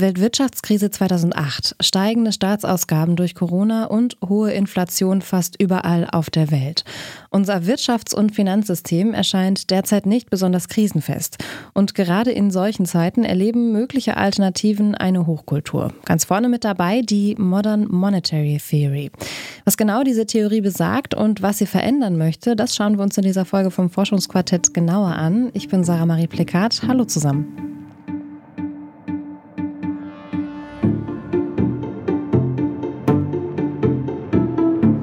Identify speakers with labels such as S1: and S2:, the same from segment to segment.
S1: Weltwirtschaftskrise 2008, steigende Staatsausgaben durch Corona und hohe Inflation fast überall auf der Welt. Unser Wirtschafts- und Finanzsystem erscheint derzeit nicht besonders krisenfest. Und gerade in solchen Zeiten erleben mögliche Alternativen eine Hochkultur. Ganz vorne mit dabei die Modern Monetary Theory. Was genau diese Theorie besagt und was sie verändern möchte, das schauen wir uns in dieser Folge vom Forschungsquartett genauer an. Ich bin Sarah Marie Plekat. Hallo zusammen.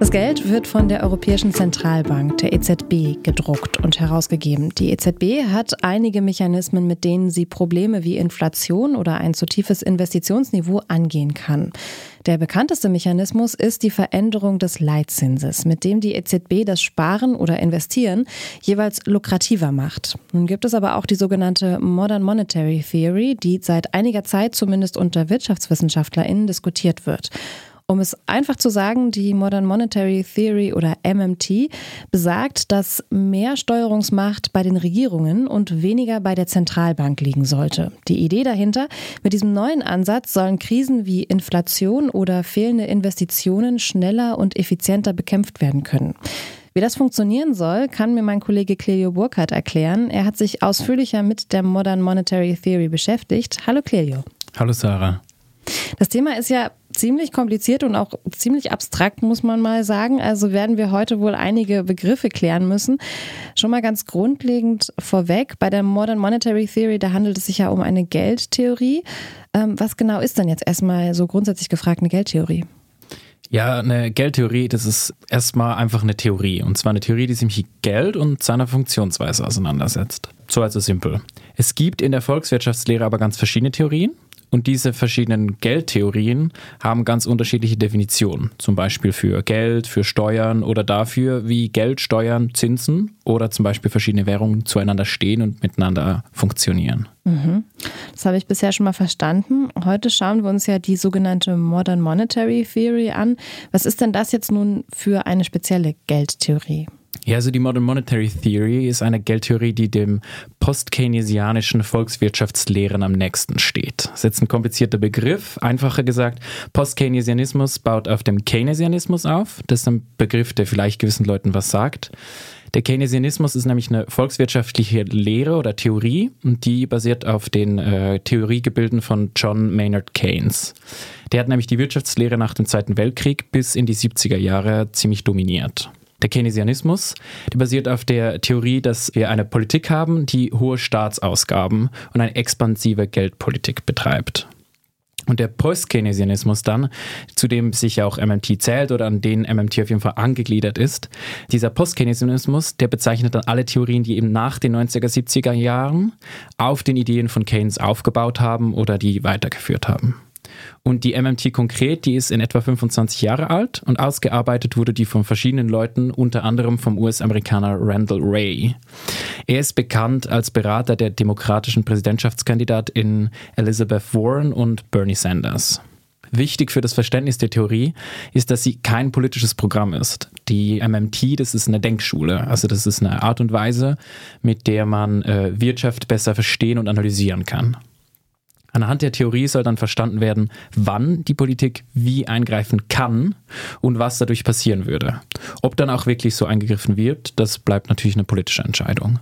S1: Das Geld wird von der Europäischen Zentralbank, der EZB, gedruckt und herausgegeben. Die EZB hat einige Mechanismen, mit denen sie Probleme wie Inflation oder ein zu tiefes Investitionsniveau angehen kann. Der bekannteste Mechanismus ist die Veränderung des Leitzinses, mit dem die EZB das Sparen oder Investieren jeweils lukrativer macht. Nun gibt es aber auch die sogenannte Modern Monetary Theory, die seit einiger Zeit zumindest unter WirtschaftswissenschaftlerInnen diskutiert wird. Um es einfach zu sagen, die Modern Monetary Theory oder MMT besagt, dass mehr Steuerungsmacht bei den Regierungen und weniger bei der Zentralbank liegen sollte. Die Idee dahinter, mit diesem neuen Ansatz sollen Krisen wie Inflation oder fehlende Investitionen schneller und effizienter bekämpft werden können. Wie das funktionieren soll, kann mir mein Kollege Clelio Burkhardt erklären. Er hat sich ausführlicher mit der Modern Monetary Theory beschäftigt. Hallo Clelio.
S2: Hallo Sarah.
S1: Das Thema ist ja ziemlich kompliziert und auch ziemlich abstrakt, muss man mal sagen. Also werden wir heute wohl einige Begriffe klären müssen. Schon mal ganz grundlegend vorweg, bei der Modern Monetary Theory, da handelt es sich ja um eine Geldtheorie. Ähm, was genau ist denn jetzt erstmal so grundsätzlich gefragt eine Geldtheorie?
S2: Ja, eine Geldtheorie, das ist erstmal einfach eine Theorie. Und zwar eine Theorie, die sich mit Geld und seiner Funktionsweise auseinandersetzt. So also simpel. Es gibt in der Volkswirtschaftslehre aber ganz verschiedene Theorien. Und diese verschiedenen Geldtheorien haben ganz unterschiedliche Definitionen. Zum Beispiel für Geld, für Steuern oder dafür, wie Geld, Steuern, Zinsen oder zum Beispiel verschiedene Währungen zueinander stehen und miteinander funktionieren.
S1: Mhm. Das habe ich bisher schon mal verstanden. Heute schauen wir uns ja die sogenannte Modern Monetary Theory an. Was ist denn das jetzt nun für eine spezielle Geldtheorie?
S2: Ja, also die Modern Monetary Theory ist eine Geldtheorie, die dem post-keynesianischen Volkswirtschaftslehren am nächsten steht. Das ist jetzt ein komplizierter Begriff. Einfacher gesagt, Post-Keynesianismus baut auf dem Keynesianismus auf. Das ist ein Begriff, der vielleicht gewissen Leuten was sagt. Der Keynesianismus ist nämlich eine volkswirtschaftliche Lehre oder Theorie und die basiert auf den äh, Theoriegebilden von John Maynard Keynes. Der hat nämlich die Wirtschaftslehre nach dem Zweiten Weltkrieg bis in die 70er Jahre ziemlich dominiert. Der Keynesianismus, der basiert auf der Theorie, dass wir eine Politik haben, die hohe Staatsausgaben und eine expansive Geldpolitik betreibt. Und der Post-Keynesianismus dann, zu dem sich ja auch MMT zählt oder an den MMT auf jeden Fall angegliedert ist, dieser Post-Keynesianismus, der bezeichnet dann alle Theorien, die eben nach den 90er, 70er Jahren auf den Ideen von Keynes aufgebaut haben oder die weitergeführt haben. Und die MMT konkret, die ist in etwa 25 Jahre alt und ausgearbeitet wurde die von verschiedenen Leuten, unter anderem vom US-Amerikaner Randall Ray. Er ist bekannt als Berater der demokratischen Präsidentschaftskandidatin Elizabeth Warren und Bernie Sanders. Wichtig für das Verständnis der Theorie ist, dass sie kein politisches Programm ist. Die MMT, das ist eine Denkschule. Also das ist eine Art und Weise, mit der man äh, Wirtschaft besser verstehen und analysieren kann. Anhand der Theorie soll dann verstanden werden, wann die Politik wie eingreifen kann und was dadurch passieren würde. Ob dann auch wirklich so eingegriffen wird, das bleibt natürlich eine politische Entscheidung.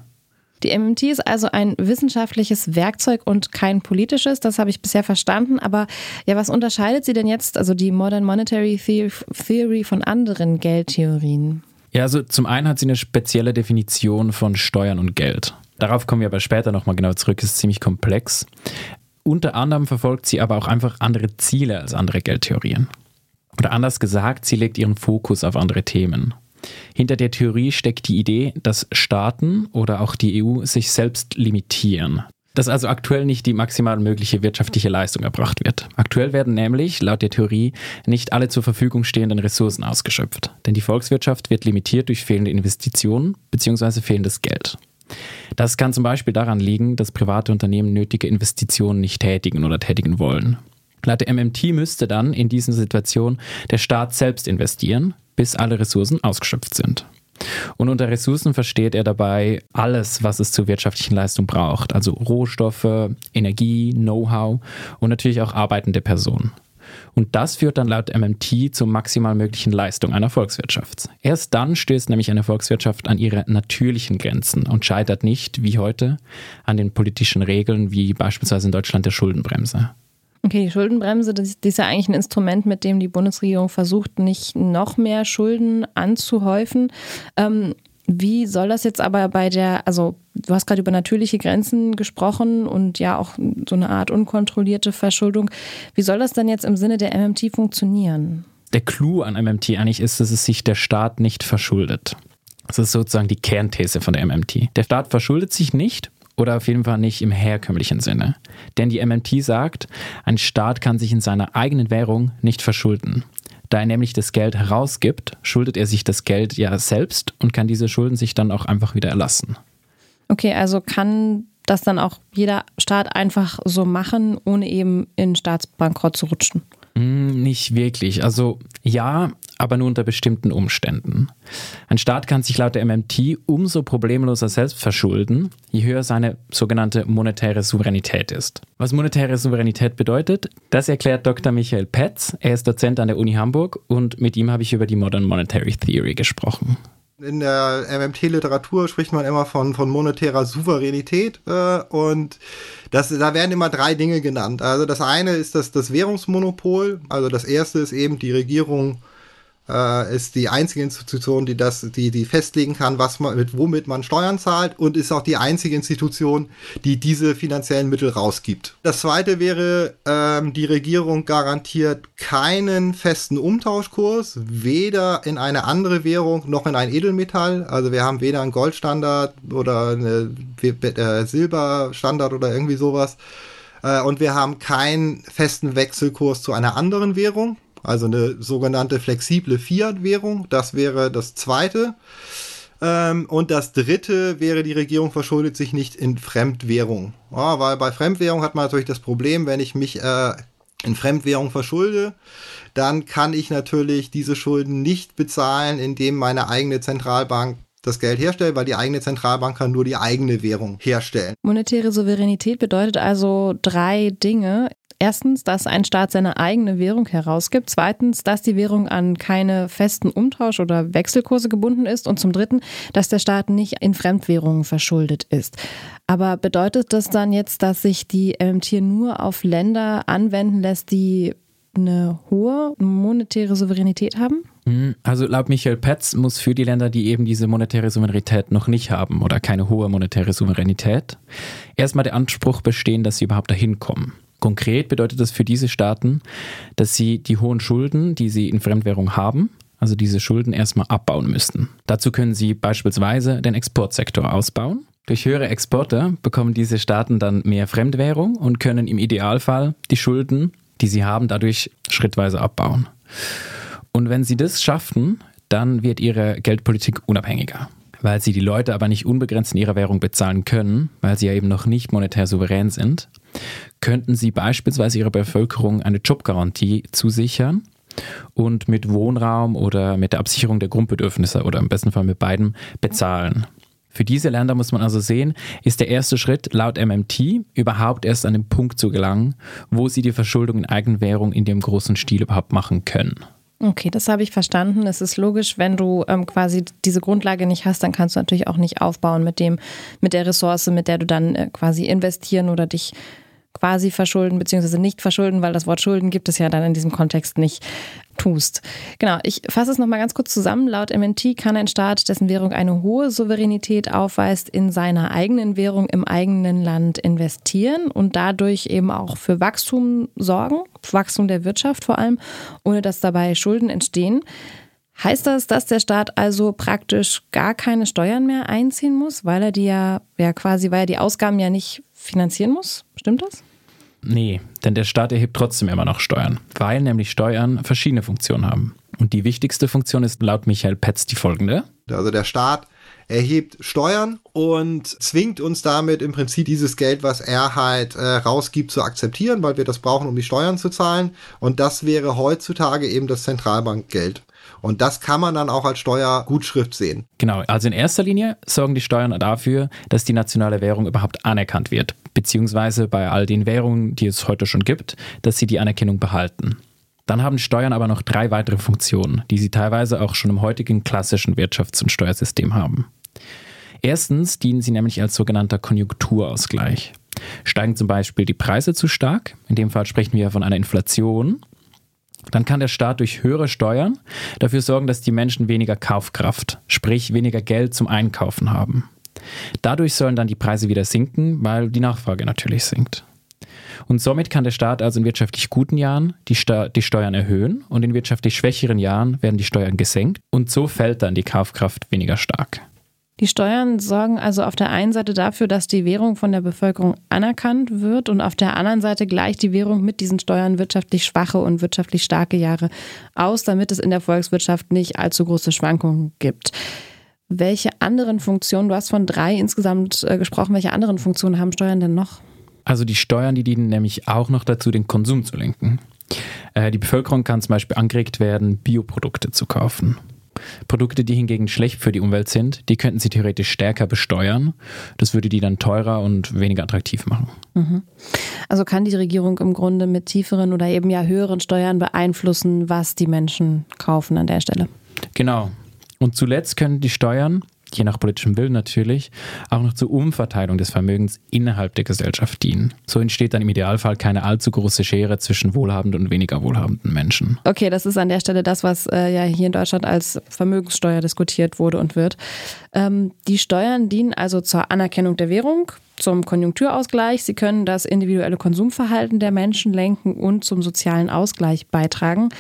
S1: Die MMT ist also ein wissenschaftliches Werkzeug und kein politisches, das habe ich bisher verstanden. Aber ja, was unterscheidet sie denn jetzt, also die Modern Monetary Theory von anderen Geldtheorien?
S2: Ja, also zum einen hat sie eine spezielle Definition von Steuern und Geld. Darauf kommen wir aber später nochmal genau zurück, ist ziemlich komplex. Unter anderem verfolgt sie aber auch einfach andere Ziele als andere Geldtheorien. Oder anders gesagt, sie legt ihren Fokus auf andere Themen. Hinter der Theorie steckt die Idee, dass Staaten oder auch die EU sich selbst limitieren. Dass also aktuell nicht die maximal mögliche wirtschaftliche Leistung erbracht wird. Aktuell werden nämlich, laut der Theorie, nicht alle zur Verfügung stehenden Ressourcen ausgeschöpft. Denn die Volkswirtschaft wird limitiert durch fehlende Investitionen bzw. fehlendes Geld. Das kann zum Beispiel daran liegen, dass private Unternehmen nötige Investitionen nicht tätigen oder tätigen wollen. Laut der MMT müsste dann in dieser Situation der Staat selbst investieren, bis alle Ressourcen ausgeschöpft sind. Und unter Ressourcen versteht er dabei alles, was es zur wirtschaftlichen Leistung braucht, also Rohstoffe, Energie, Know-how und natürlich auch arbeitende Personen. Und das führt dann laut MMT zur maximal möglichen Leistung einer Volkswirtschaft. Erst dann stößt nämlich eine Volkswirtschaft an ihre natürlichen Grenzen und scheitert nicht, wie heute, an den politischen Regeln wie beispielsweise in Deutschland der Schuldenbremse.
S1: Okay, die Schuldenbremse, das ist ja eigentlich ein Instrument, mit dem die Bundesregierung versucht, nicht noch mehr Schulden anzuhäufen. Ähm, wie soll das jetzt aber bei der, also du hast gerade über natürliche Grenzen gesprochen und ja auch so eine Art unkontrollierte Verschuldung. Wie soll das dann jetzt im Sinne der MMT funktionieren?
S2: Der Clou an MMT eigentlich ist, dass es sich der Staat nicht verschuldet. Das ist sozusagen die Kernthese von der MMT. Der Staat verschuldet sich nicht oder auf jeden Fall nicht im herkömmlichen Sinne. Denn die MMT sagt, ein Staat kann sich in seiner eigenen Währung nicht verschulden. Da er nämlich das Geld herausgibt, schuldet er sich das Geld ja selbst und kann diese Schulden sich dann auch einfach wieder erlassen.
S1: Okay, also kann das dann auch jeder Staat einfach so machen, ohne eben in Staatsbankrott zu rutschen?
S2: Hm, nicht wirklich. Also ja, aber nur unter bestimmten Umständen. Ein Staat kann sich laut der MMT umso problemloser selbst verschulden, je höher seine sogenannte monetäre Souveränität ist. Was monetäre Souveränität bedeutet, das erklärt Dr. Michael Petz. Er ist Dozent an der Uni Hamburg und mit ihm habe ich über die Modern Monetary Theory gesprochen.
S3: In der MMT-Literatur spricht man immer von, von monetärer Souveränität äh, und das, da werden immer drei Dinge genannt. Also das eine ist das, das Währungsmonopol, also das erste ist eben die Regierung äh, ist die einzige Institution, die das, die, die festlegen kann, was man, mit womit man Steuern zahlt und ist auch die einzige Institution, die diese finanziellen Mittel rausgibt. Das zweite wäre, ähm, die Regierung garantiert keinen festen Umtauschkurs, weder in eine andere Währung noch in ein Edelmetall. Also wir haben weder einen Goldstandard oder eine äh, Silberstandard oder irgendwie sowas. Äh, und wir haben keinen festen Wechselkurs zu einer anderen Währung also eine sogenannte flexible Fiat-Währung. Das wäre das zweite. Ähm, und das dritte wäre, die Regierung verschuldet sich nicht in Fremdwährung. Ja, weil bei Fremdwährung hat man natürlich das Problem, wenn ich mich äh, in Fremdwährung verschulde, dann kann ich natürlich diese Schulden nicht bezahlen, indem meine eigene Zentralbank das Geld herstellt, weil die eigene Zentralbank kann nur die eigene Währung herstellen.
S1: Monetäre Souveränität bedeutet also drei Dinge. Erstens, dass ein Staat seine eigene Währung herausgibt. Zweitens, dass die Währung an keine festen Umtausch- oder Wechselkurse gebunden ist. Und zum Dritten, dass der Staat nicht in Fremdwährungen verschuldet ist. Aber bedeutet das dann jetzt, dass sich die MMT nur auf Länder anwenden lässt, die eine hohe monetäre Souveränität haben?
S2: Hm, also laut Michael Petz muss für die Länder, die eben diese monetäre Souveränität noch nicht haben oder keine hohe monetäre Souveränität, erstmal der Anspruch bestehen, dass sie überhaupt dahin kommen. Konkret bedeutet das für diese Staaten, dass sie die hohen Schulden, die sie in Fremdwährung haben, also diese Schulden erstmal abbauen müssten. Dazu können sie beispielsweise den Exportsektor ausbauen. Durch höhere Exporte bekommen diese Staaten dann mehr Fremdwährung und können im Idealfall die Schulden, die sie haben, dadurch schrittweise abbauen. Und wenn sie das schaffen, dann wird ihre Geldpolitik unabhängiger. Weil sie die Leute aber nicht unbegrenzt in ihrer Währung bezahlen können, weil sie ja eben noch nicht monetär souverän sind, könnten sie beispielsweise ihrer Bevölkerung eine Jobgarantie zusichern und mit Wohnraum oder mit der Absicherung der Grundbedürfnisse oder im besten Fall mit beiden bezahlen. Für diese Länder muss man also sehen, ist der erste Schritt laut MMT überhaupt erst an den Punkt zu gelangen, wo sie die Verschuldung in Eigenwährung in dem großen Stil überhaupt machen können.
S1: Okay, das habe ich verstanden. Es ist logisch, wenn du ähm, quasi diese Grundlage nicht hast, dann kannst du natürlich auch nicht aufbauen mit dem, mit der Ressource, mit der du dann äh, quasi investieren oder dich quasi verschulden beziehungsweise nicht verschulden, weil das Wort Schulden gibt es ja dann in diesem Kontext nicht, tust. Genau, ich fasse es nochmal ganz kurz zusammen. Laut MNT kann ein Staat, dessen Währung eine hohe Souveränität aufweist, in seiner eigenen Währung im eigenen Land investieren und dadurch eben auch für Wachstum sorgen, Wachstum der Wirtschaft vor allem, ohne dass dabei Schulden entstehen. Heißt das, dass der Staat also praktisch gar keine Steuern mehr einziehen muss, weil er die ja, ja quasi, weil er die Ausgaben ja nicht finanzieren muss? Stimmt das?
S2: Nee, denn der Staat erhebt trotzdem immer noch Steuern, weil nämlich Steuern verschiedene Funktionen haben. Und die wichtigste Funktion ist laut Michael Petz die folgende.
S3: Also der Staat erhebt Steuern und zwingt uns damit im Prinzip dieses Geld, was er halt äh, rausgibt, zu akzeptieren, weil wir das brauchen, um die Steuern zu zahlen. Und das wäre heutzutage eben das Zentralbankgeld. Und das kann man dann auch als Steuergutschrift sehen.
S2: Genau, also in erster Linie sorgen die Steuern dafür, dass die nationale Währung überhaupt anerkannt wird, beziehungsweise bei all den Währungen, die es heute schon gibt, dass sie die Anerkennung behalten. Dann haben Steuern aber noch drei weitere Funktionen, die sie teilweise auch schon im heutigen klassischen Wirtschafts- und Steuersystem haben. Erstens dienen sie nämlich als sogenannter Konjunkturausgleich. Steigen zum Beispiel die Preise zu stark, in dem Fall sprechen wir von einer Inflation, dann kann der Staat durch höhere Steuern dafür sorgen, dass die Menschen weniger Kaufkraft, sprich weniger Geld zum Einkaufen haben. Dadurch sollen dann die Preise wieder sinken, weil die Nachfrage natürlich sinkt. Und somit kann der Staat also in wirtschaftlich guten Jahren die, Sta die Steuern erhöhen und in wirtschaftlich schwächeren Jahren werden die Steuern gesenkt und so fällt dann die Kaufkraft weniger stark.
S1: Die Steuern sorgen also auf der einen Seite dafür, dass die Währung von der Bevölkerung anerkannt wird und auf der anderen Seite gleicht die Währung mit diesen Steuern wirtschaftlich schwache und wirtschaftlich starke Jahre aus, damit es in der Volkswirtschaft nicht allzu große Schwankungen gibt. Welche anderen Funktionen, du hast von drei insgesamt äh, gesprochen, welche anderen Funktionen haben Steuern denn noch?
S2: Also die Steuern, die dienen nämlich auch noch dazu, den Konsum zu lenken. Äh, die Bevölkerung kann zum Beispiel angeregt werden, Bioprodukte zu kaufen. Produkte, die hingegen schlecht für die Umwelt sind, die könnten sie theoretisch stärker besteuern. Das würde die dann teurer und weniger attraktiv machen.
S1: Mhm. Also kann die Regierung im Grunde mit tieferen oder eben ja höheren Steuern beeinflussen, was die Menschen kaufen an der Stelle.
S2: Genau. Und zuletzt können die Steuern je nach politischem Willen natürlich, auch noch zur Umverteilung des Vermögens innerhalb der Gesellschaft dienen. So entsteht dann im Idealfall keine allzu große Schere zwischen wohlhabenden und weniger wohlhabenden Menschen.
S1: Okay, das ist an der Stelle das, was äh, ja hier in Deutschland als Vermögenssteuer diskutiert wurde und wird. Ähm, die Steuern dienen also zur Anerkennung der Währung, zum Konjunkturausgleich. Sie können das individuelle Konsumverhalten der Menschen lenken und zum sozialen Ausgleich beitragen.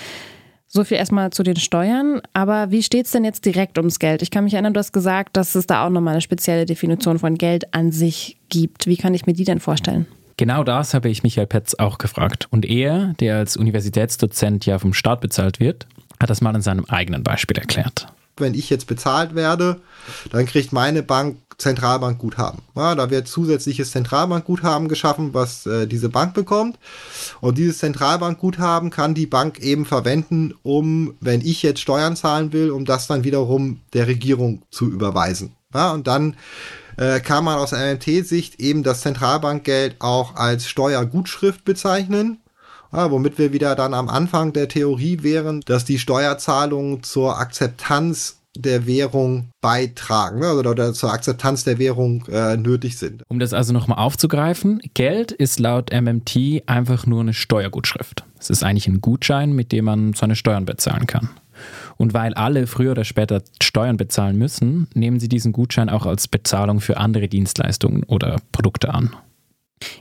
S1: So viel erstmal zu den Steuern. Aber wie steht es denn jetzt direkt ums Geld? Ich kann mich erinnern, du hast gesagt, dass es da auch nochmal eine spezielle Definition von Geld an sich gibt. Wie kann ich mir die denn vorstellen?
S2: Genau das habe ich Michael Petz auch gefragt. Und er, der als Universitätsdozent ja vom Staat bezahlt wird, hat das mal in seinem eigenen Beispiel erklärt.
S3: Wenn ich jetzt bezahlt werde, dann kriegt meine Bank Zentralbankguthaben. Ja, da wird zusätzliches Zentralbankguthaben geschaffen, was äh, diese Bank bekommt. Und dieses Zentralbankguthaben kann die Bank eben verwenden, um, wenn ich jetzt Steuern zahlen will, um das dann wiederum der Regierung zu überweisen. Ja, und dann äh, kann man aus MMT-Sicht eben das Zentralbankgeld auch als Steuergutschrift bezeichnen. Ja, womit wir wieder dann am Anfang der Theorie wären, dass die Steuerzahlungen zur Akzeptanz der Währung beitragen ne, oder, oder zur Akzeptanz der Währung äh, nötig sind.
S2: Um das also nochmal aufzugreifen, Geld ist laut MMT einfach nur eine Steuergutschrift. Es ist eigentlich ein Gutschein, mit dem man seine Steuern bezahlen kann. Und weil alle früher oder später Steuern bezahlen müssen, nehmen sie diesen Gutschein auch als Bezahlung für andere Dienstleistungen oder Produkte an.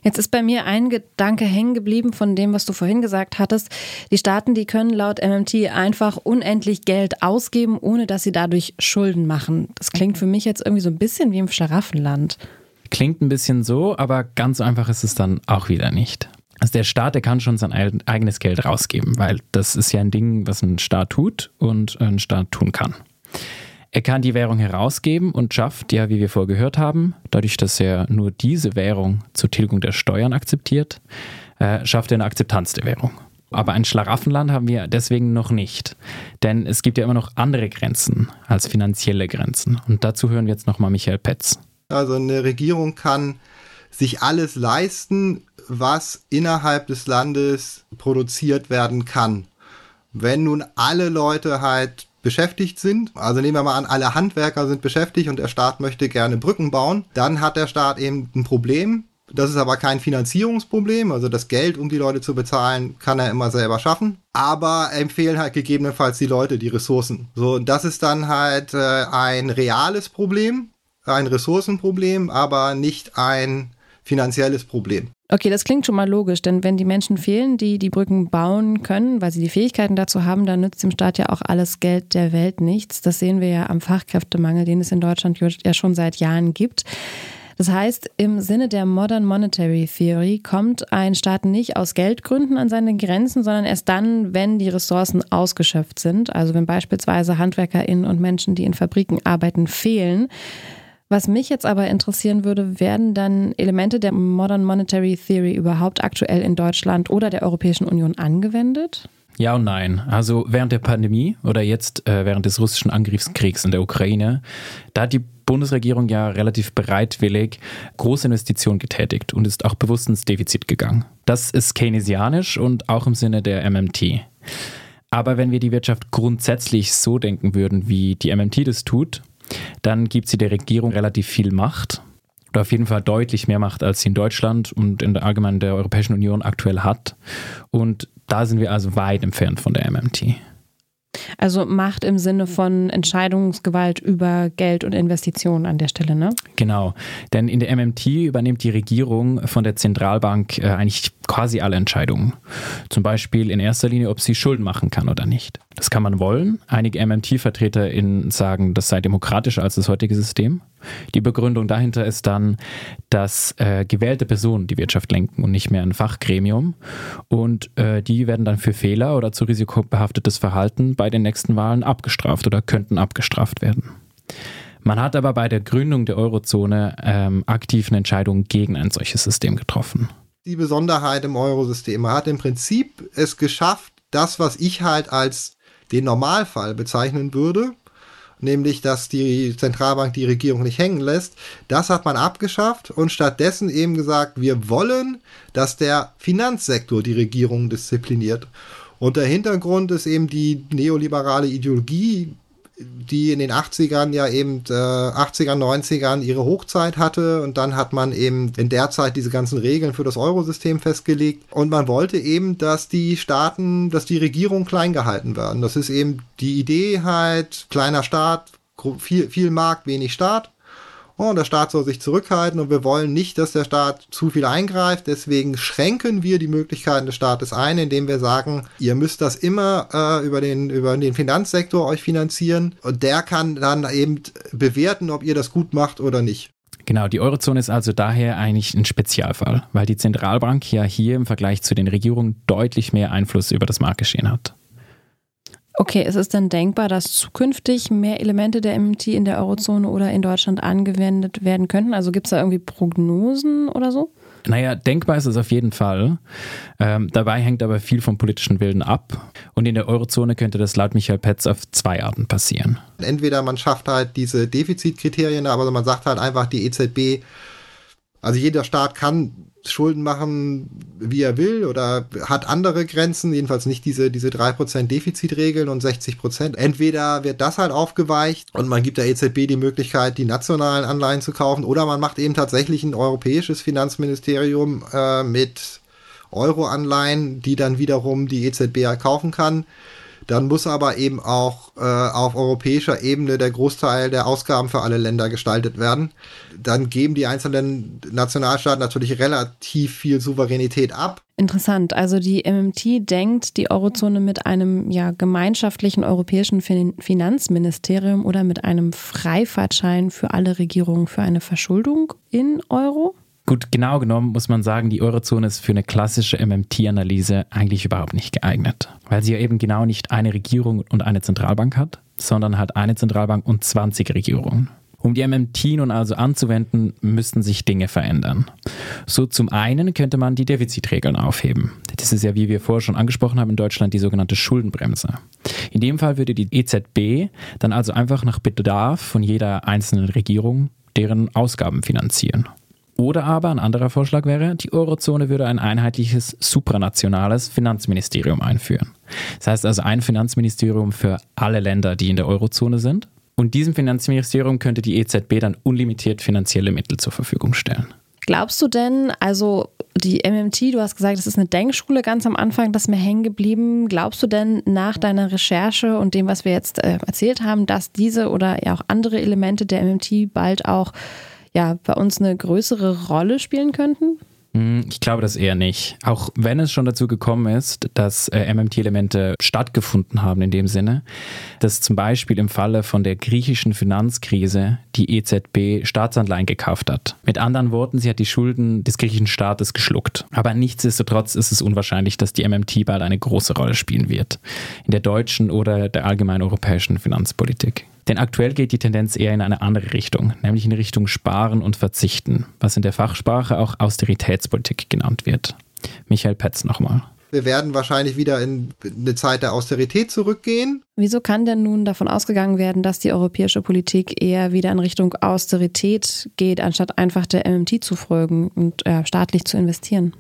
S1: Jetzt ist bei mir ein Gedanke hängen geblieben von dem, was du vorhin gesagt hattest. Die Staaten, die können laut MMT einfach unendlich Geld ausgeben, ohne dass sie dadurch Schulden machen. Das klingt für mich jetzt irgendwie so ein bisschen wie im Schlaraffenland.
S2: Klingt ein bisschen so, aber ganz so einfach ist es dann auch wieder nicht. Also der Staat, der kann schon sein eigenes Geld rausgeben, weil das ist ja ein Ding, was ein Staat tut und ein Staat tun kann. Er kann die Währung herausgeben und schafft, ja, wie wir vorher gehört haben, dadurch, dass er nur diese Währung zur Tilgung der Steuern akzeptiert, äh, schafft er eine Akzeptanz der Währung. Aber ein Schlaraffenland haben wir deswegen noch nicht. Denn es gibt ja immer noch andere Grenzen als finanzielle Grenzen. Und dazu hören wir jetzt nochmal Michael Petz.
S3: Also eine Regierung kann sich alles leisten, was innerhalb des Landes produziert werden kann. Wenn nun alle Leute halt beschäftigt sind, also nehmen wir mal an, alle Handwerker sind beschäftigt und der Staat möchte gerne Brücken bauen, dann hat der Staat eben ein Problem. Das ist aber kein Finanzierungsproblem, also das Geld, um die Leute zu bezahlen, kann er immer selber schaffen. Aber empfehlen halt gegebenenfalls die Leute die Ressourcen. So, das ist dann halt äh, ein reales Problem, ein Ressourcenproblem, aber nicht ein finanzielles Problem.
S1: Okay, das klingt schon mal logisch, denn wenn die Menschen fehlen, die die Brücken bauen können, weil sie die Fähigkeiten dazu haben, dann nützt dem Staat ja auch alles Geld der Welt nichts. Das sehen wir ja am Fachkräftemangel, den es in Deutschland ja schon seit Jahren gibt. Das heißt, im Sinne der Modern Monetary Theory kommt ein Staat nicht aus Geldgründen an seine Grenzen, sondern erst dann, wenn die Ressourcen ausgeschöpft sind. Also wenn beispielsweise HandwerkerInnen und Menschen, die in Fabriken arbeiten, fehlen. Was mich jetzt aber interessieren würde, werden dann Elemente der Modern Monetary Theory überhaupt aktuell in Deutschland oder der Europäischen Union angewendet?
S2: Ja und nein. Also während der Pandemie oder jetzt äh, während des russischen Angriffskriegs in der Ukraine, da hat die Bundesregierung ja relativ bereitwillig große Investitionen getätigt und ist auch bewusst ins Defizit gegangen. Das ist keynesianisch und auch im Sinne der MMT. Aber wenn wir die Wirtschaft grundsätzlich so denken würden, wie die MMT das tut, dann gibt sie der Regierung relativ viel Macht oder auf jeden Fall deutlich mehr Macht, als sie in Deutschland und in der allgemeinen der Europäischen Union aktuell hat. Und da sind wir also weit entfernt von der MMT.
S1: Also Macht im Sinne von Entscheidungsgewalt über Geld und Investitionen an der Stelle, ne?
S2: Genau, denn in der MMT übernimmt die Regierung von der Zentralbank äh, eigentlich quasi alle Entscheidungen. Zum Beispiel in erster Linie, ob sie Schulden machen kann oder nicht. Das kann man wollen. Einige MMT-VertreterInnen sagen, das sei demokratischer als das heutige System. Die Begründung dahinter ist dann, dass äh, gewählte Personen die Wirtschaft lenken und nicht mehr ein Fachgremium. Und äh, die werden dann für Fehler oder zu risikobehaftetes Verhalten bei den nächsten Wahlen abgestraft oder könnten abgestraft werden. Man hat aber bei der Gründung der Eurozone ähm, aktiven Entscheidungen gegen ein solches System getroffen.
S3: Die Besonderheit im Eurosystem. Man hat im Prinzip es geschafft, das, was ich halt als den Normalfall bezeichnen würde, nämlich dass die Zentralbank die Regierung nicht hängen lässt. Das hat man abgeschafft und stattdessen eben gesagt, wir wollen, dass der Finanzsektor die Regierung diszipliniert. Und der Hintergrund ist eben die neoliberale Ideologie, die in den 80ern ja eben äh, 80ern, 90ern ihre Hochzeit hatte und dann hat man eben in der Zeit diese ganzen Regeln für das Eurosystem festgelegt und man wollte eben, dass die Staaten, dass die Regierungen klein gehalten werden. Das ist eben die Idee halt, kleiner Staat, viel, viel Markt, wenig Staat oh, der Staat soll sich zurückhalten und wir wollen nicht, dass der Staat zu viel eingreift. Deswegen schränken wir die Möglichkeiten des Staates ein, indem wir sagen, ihr müsst das immer äh, über, den, über den Finanzsektor euch finanzieren und der kann dann eben bewerten, ob ihr das gut macht oder nicht.
S2: Genau, die Eurozone ist also daher eigentlich ein Spezialfall, weil die Zentralbank ja hier im Vergleich zu den Regierungen deutlich mehr Einfluss über das Marktgeschehen hat.
S1: Okay, ist es denn denkbar, dass zukünftig mehr Elemente der MMT in der Eurozone oder in Deutschland angewendet werden könnten? Also gibt es da irgendwie Prognosen oder so?
S2: Naja, denkbar ist es auf jeden Fall. Ähm, dabei hängt aber viel vom politischen Willen ab. Und in der Eurozone könnte das laut Michael Petz auf zwei Arten passieren.
S3: Entweder man schafft halt diese Defizitkriterien, aber man sagt halt einfach, die EZB, also jeder Staat kann Schulden machen, wie er will oder hat andere Grenzen, jedenfalls nicht diese, diese 3% Defizitregeln und 60%. Entweder wird das halt aufgeweicht und man gibt der EZB die Möglichkeit, die nationalen Anleihen zu kaufen oder man macht eben tatsächlich ein europäisches Finanzministerium äh, mit Euro-Anleihen, die dann wiederum die EZB kaufen kann. Dann muss aber eben auch äh, auf europäischer Ebene der Großteil der Ausgaben für alle Länder gestaltet werden. Dann geben die einzelnen Nationalstaaten natürlich relativ viel Souveränität ab.
S1: Interessant. Also die MMT denkt die Eurozone mit einem ja, gemeinschaftlichen europäischen fin Finanzministerium oder mit einem Freifahrtschein für alle Regierungen für eine Verschuldung in Euro?
S2: Gut, genau genommen muss man sagen, die Eurozone ist für eine klassische MMT-Analyse eigentlich überhaupt nicht geeignet, weil sie ja eben genau nicht eine Regierung und eine Zentralbank hat, sondern hat eine Zentralbank und 20 Regierungen. Um die MMT nun also anzuwenden, müssten sich Dinge verändern. So zum einen könnte man die Defizitregeln aufheben. Das ist ja, wie wir vorher schon angesprochen haben, in Deutschland die sogenannte Schuldenbremse. In dem Fall würde die EZB dann also einfach nach Bedarf von jeder einzelnen Regierung deren Ausgaben finanzieren. Oder aber ein anderer Vorschlag wäre, die Eurozone würde ein einheitliches supranationales Finanzministerium einführen. Das heißt also ein Finanzministerium für alle Länder, die in der Eurozone sind. Und diesem Finanzministerium könnte die EZB dann unlimitiert finanzielle Mittel zur Verfügung stellen.
S1: Glaubst du denn, also die MMT, du hast gesagt, das ist eine Denkschule ganz am Anfang, das ist mir hängen geblieben. Glaubst du denn nach deiner Recherche und dem, was wir jetzt äh, erzählt haben, dass diese oder ja auch andere Elemente der MMT bald auch ja, bei uns eine größere Rolle spielen könnten?
S2: Hm, ich glaube das eher nicht. Auch wenn es schon dazu gekommen ist, dass äh, MMT-Elemente stattgefunden haben in dem Sinne, dass zum Beispiel im Falle von der griechischen Finanzkrise die EZB Staatsanleihen gekauft hat. Mit anderen Worten, sie hat die Schulden des griechischen Staates geschluckt. Aber nichtsdestotrotz ist es unwahrscheinlich, dass die MMT bald eine große Rolle spielen wird. In der deutschen oder der allgemeinen europäischen Finanzpolitik. Denn aktuell geht die Tendenz eher in eine andere Richtung, nämlich in Richtung Sparen und Verzichten, was in der Fachsprache auch Austeritätspolitik genannt wird. Michael Petz nochmal.
S3: Wir werden wahrscheinlich wieder in eine Zeit der Austerität zurückgehen.
S1: Wieso kann denn nun davon ausgegangen werden, dass die europäische Politik eher wieder in Richtung Austerität geht, anstatt einfach der MMT zu folgen und äh, staatlich zu investieren?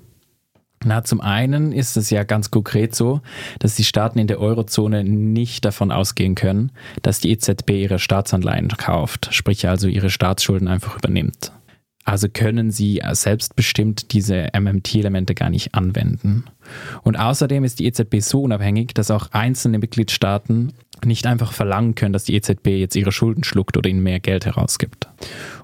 S2: Na, zum einen ist es ja ganz konkret so, dass die Staaten in der Eurozone nicht davon ausgehen können, dass die EZB ihre Staatsanleihen kauft, sprich also ihre Staatsschulden einfach übernimmt. Also können sie selbstbestimmt diese MMT-Elemente gar nicht anwenden. Und außerdem ist die EZB so unabhängig, dass auch einzelne Mitgliedstaaten nicht einfach verlangen können, dass die EZB jetzt ihre Schulden schluckt oder ihnen mehr Geld herausgibt.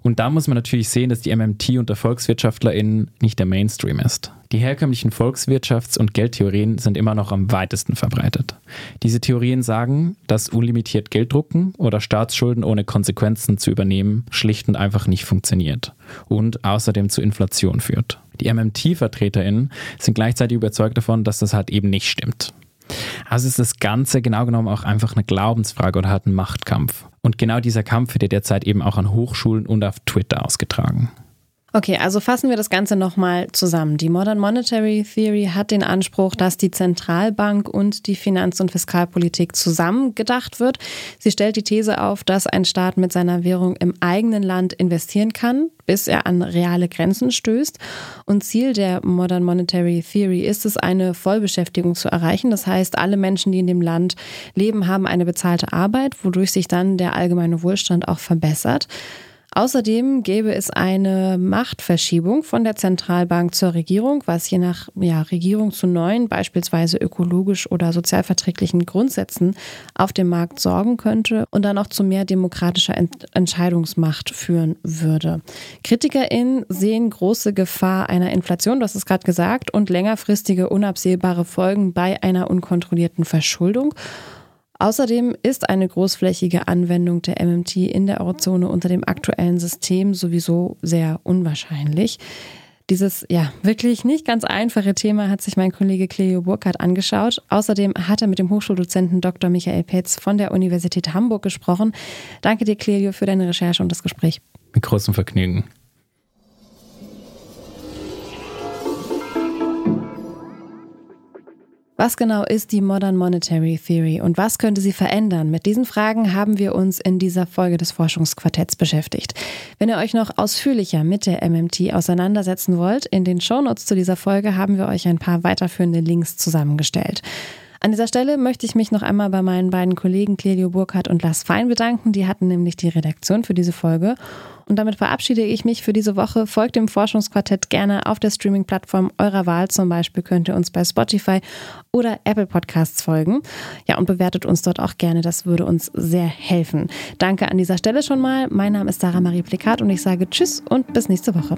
S2: Und da muss man natürlich sehen, dass die MMT unter VolkswirtschaftlerInnen nicht der Mainstream ist. Die herkömmlichen Volkswirtschafts- und Geldtheorien sind immer noch am weitesten verbreitet. Diese Theorien sagen, dass unlimitiert Geld drucken oder Staatsschulden ohne Konsequenzen zu übernehmen schlicht und einfach nicht funktioniert und außerdem zu Inflation führt. Die MMT-VertreterInnen sind gleichzeitig überzeugt davon, dass das halt eben nicht stimmt. Also ist das Ganze genau genommen auch einfach eine Glaubensfrage oder halt ein Machtkampf. Und genau dieser Kampf wird derzeit eben auch an Hochschulen und auf Twitter ausgetragen.
S1: Okay, also fassen wir das Ganze nochmal zusammen. Die Modern Monetary Theory hat den Anspruch, dass die Zentralbank und die Finanz- und Fiskalpolitik zusammen gedacht wird. Sie stellt die These auf, dass ein Staat mit seiner Währung im eigenen Land investieren kann, bis er an reale Grenzen stößt. Und Ziel der Modern Monetary Theory ist es, eine Vollbeschäftigung zu erreichen. Das heißt, alle Menschen, die in dem Land leben, haben eine bezahlte Arbeit, wodurch sich dann der allgemeine Wohlstand auch verbessert. Außerdem gäbe es eine Machtverschiebung von der Zentralbank zur Regierung, was je nach ja, Regierung zu neuen, beispielsweise ökologisch oder sozialverträglichen Grundsätzen auf dem Markt sorgen könnte und dann auch zu mehr demokratischer Ent Entscheidungsmacht führen würde. KritikerInnen sehen große Gefahr einer Inflation, das ist gerade gesagt, und längerfristige unabsehbare Folgen bei einer unkontrollierten Verschuldung. Außerdem ist eine großflächige Anwendung der MMT in der Eurozone unter dem aktuellen System sowieso sehr unwahrscheinlich. Dieses ja wirklich nicht ganz einfache Thema hat sich mein Kollege Cleo Burkhardt angeschaut. Außerdem hat er mit dem Hochschuldozenten Dr. Michael Petz von der Universität Hamburg gesprochen. Danke dir, Cleo, für deine Recherche und das Gespräch.
S2: Mit großem Vergnügen.
S1: Was genau ist die Modern Monetary Theory und was könnte sie verändern? Mit diesen Fragen haben wir uns in dieser Folge des Forschungsquartetts beschäftigt. Wenn ihr euch noch ausführlicher mit der MMT auseinandersetzen wollt, in den Shownotes zu dieser Folge haben wir euch ein paar weiterführende Links zusammengestellt. An dieser Stelle möchte ich mich noch einmal bei meinen beiden Kollegen Clelio Burkhardt und Lars Fein bedanken. Die hatten nämlich die Redaktion für diese Folge. Und damit verabschiede ich mich für diese Woche. Folgt dem Forschungsquartett gerne auf der Streaming-Plattform eurer Wahl. Zum Beispiel könnt ihr uns bei Spotify oder Apple Podcasts folgen. Ja, und bewertet uns dort auch gerne. Das würde uns sehr helfen. Danke an dieser Stelle schon mal. Mein Name ist Sarah Marie Plikat und ich sage Tschüss und bis nächste Woche.